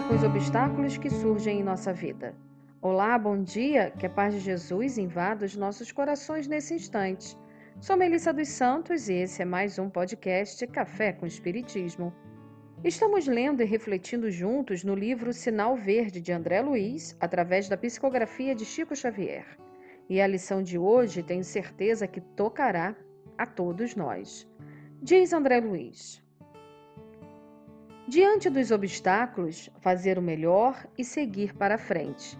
com os obstáculos que surgem em nossa vida. Olá, bom dia, que a paz de Jesus invada os nossos corações nesse instante. Sou Melissa dos Santos e esse é mais um podcast Café com Espiritismo. Estamos lendo e refletindo juntos no livro Sinal Verde de André Luiz, através da psicografia de Chico Xavier. E a lição de hoje tenho certeza que tocará a todos nós. Diz André Luiz: Diante dos obstáculos, fazer o melhor e seguir para frente.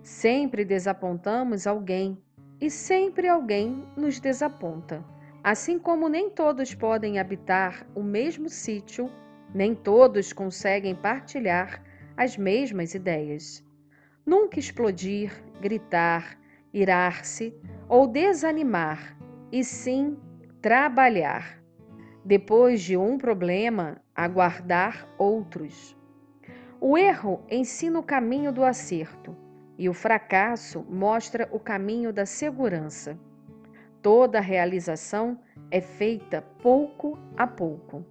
Sempre desapontamos alguém e sempre alguém nos desaponta. Assim como nem todos podem habitar o mesmo sítio, nem todos conseguem partilhar as mesmas ideias. Nunca explodir, gritar, irar-se ou desanimar, e sim trabalhar depois de um problema, aguardar outros. O erro ensina o caminho do acerto e o fracasso mostra o caminho da segurança. Toda realização é feita pouco a pouco.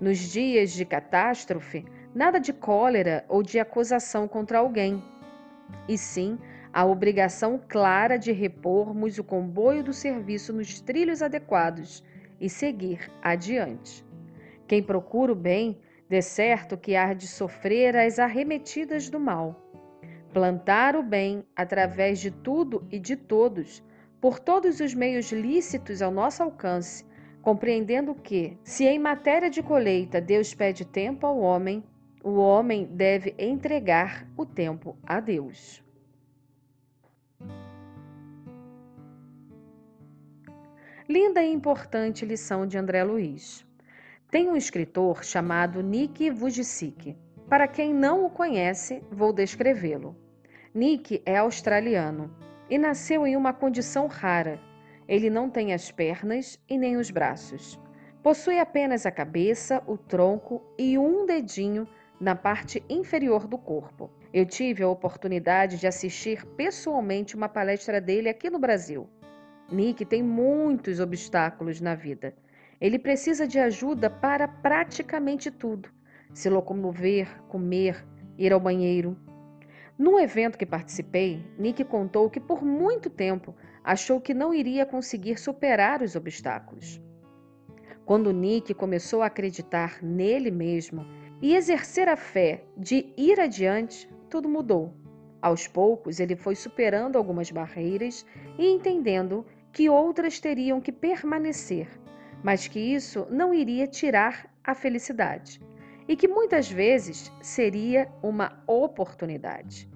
Nos dias de catástrofe, nada de cólera ou de acusação contra alguém, e sim a obrigação clara de repormos o comboio do serviço nos trilhos adequados e seguir adiante. Quem procura o bem, de certo que há de sofrer as arremetidas do mal. Plantar o bem através de tudo e de todos, por todos os meios lícitos ao nosso alcance, compreendendo que, se em matéria de colheita Deus pede tempo ao homem, o homem deve entregar o tempo a Deus. Linda e importante lição de André Luiz. Tem um escritor chamado Nick Vujicic. Para quem não o conhece, vou descrevê-lo. Nick é australiano e nasceu em uma condição rara. Ele não tem as pernas e nem os braços. Possui apenas a cabeça, o tronco e um dedinho na parte inferior do corpo. Eu tive a oportunidade de assistir pessoalmente uma palestra dele aqui no Brasil. Nick tem muitos obstáculos na vida. Ele precisa de ajuda para praticamente tudo: se locomover, comer, ir ao banheiro. Num evento que participei, Nick contou que por muito tempo achou que não iria conseguir superar os obstáculos. Quando Nick começou a acreditar nele mesmo e exercer a fé de ir adiante, tudo mudou. Aos poucos, ele foi superando algumas barreiras e entendendo que outras teriam que permanecer, mas que isso não iria tirar a felicidade e que muitas vezes seria uma oportunidade.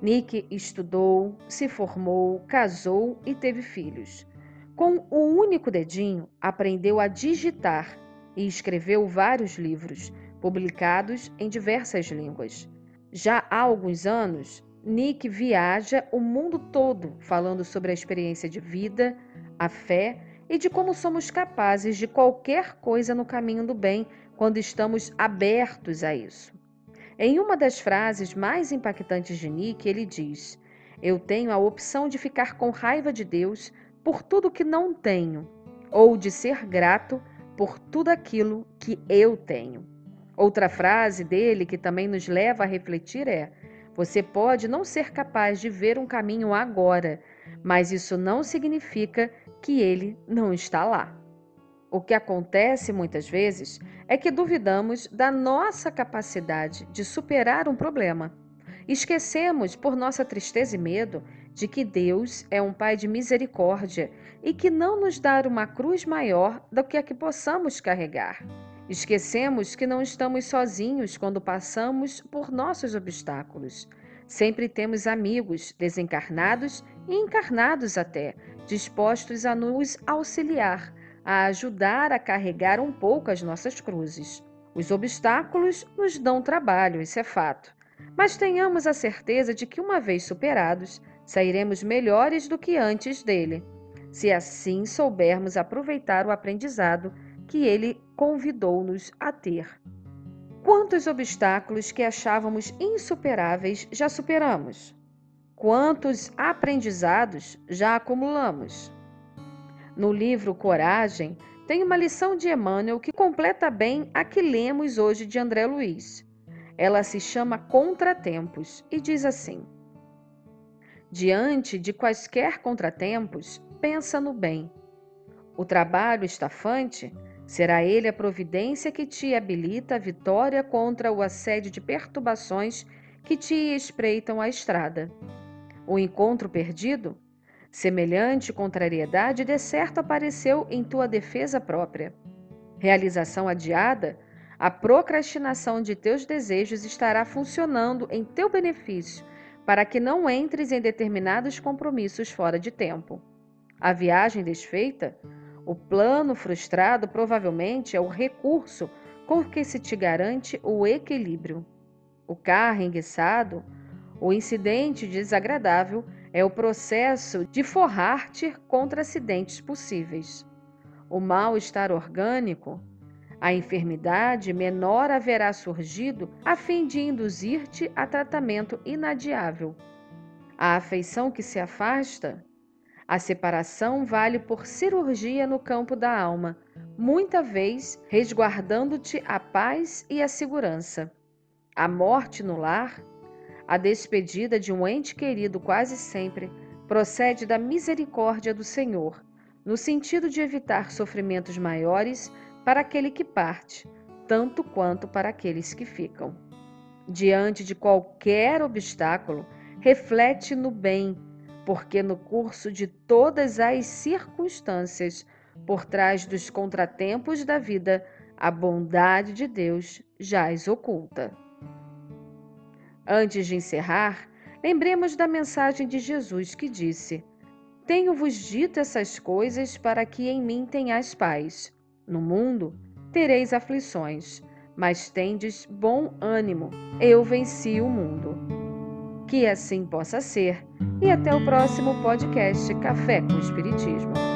Nick estudou, se formou, casou e teve filhos. Com um único dedinho, aprendeu a digitar e escreveu vários livros, publicados em diversas línguas. Já há alguns anos, Nick viaja o mundo todo falando sobre a experiência de vida, a fé e de como somos capazes de qualquer coisa no caminho do bem quando estamos abertos a isso. Em uma das frases mais impactantes de Nick, ele diz: Eu tenho a opção de ficar com raiva de Deus por tudo que não tenho, ou de ser grato por tudo aquilo que eu tenho. Outra frase dele que também nos leva a refletir é: você pode não ser capaz de ver um caminho agora, mas isso não significa que ele não está lá. O que acontece muitas vezes é que duvidamos da nossa capacidade de superar um problema. Esquecemos, por nossa tristeza e medo, de que Deus é um Pai de misericórdia e que não nos dá uma cruz maior do que a que possamos carregar. Esquecemos que não estamos sozinhos quando passamos por nossos obstáculos. Sempre temos amigos, desencarnados e encarnados até, dispostos a nos auxiliar, a ajudar a carregar um pouco as nossas cruzes. Os obstáculos nos dão trabalho, isso é fato. Mas tenhamos a certeza de que, uma vez superados, sairemos melhores do que antes dele, se assim soubermos aproveitar o aprendizado que ele convidou-nos a ter. Quantos obstáculos que achávamos insuperáveis já superamos? Quantos aprendizados já acumulamos? No livro Coragem, tem uma lição de Emmanuel que completa bem a que lemos hoje de André Luiz. Ela se chama Contratempos e diz assim: Diante de quaisquer contratempos, pensa no bem. O trabalho estafante será ele a providência que te habilita a vitória contra o assédio de perturbações que te espreitam a estrada. O encontro perdido? Semelhante contrariedade de certo apareceu em tua defesa própria. Realização adiada? A procrastinação de teus desejos estará funcionando em teu benefício para que não entres em determinados compromissos fora de tempo. A viagem desfeita? O plano frustrado provavelmente é o recurso com que se te garante o equilíbrio. O carro enguiçado, o incidente desagradável, é o processo de forrar-te contra acidentes possíveis. O mal-estar orgânico, a enfermidade menor haverá surgido a fim de induzir-te a tratamento inadiável. A afeição que se afasta, a separação vale por cirurgia no campo da alma, muita vez resguardando-te a paz e a segurança. A morte no lar, a despedida de um ente querido quase sempre, procede da misericórdia do Senhor, no sentido de evitar sofrimentos maiores para aquele que parte, tanto quanto para aqueles que ficam. Diante de qualquer obstáculo, reflete no bem, porque no curso de todas as circunstâncias, por trás dos contratempos da vida, a bondade de Deus jaz oculta. Antes de encerrar, lembremos da mensagem de Jesus que disse: Tenho-vos dito essas coisas para que em mim tenhais paz. No mundo tereis aflições, mas tendes bom ânimo, eu venci o mundo. Que assim possa ser, e até o próximo podcast Café com Espiritismo.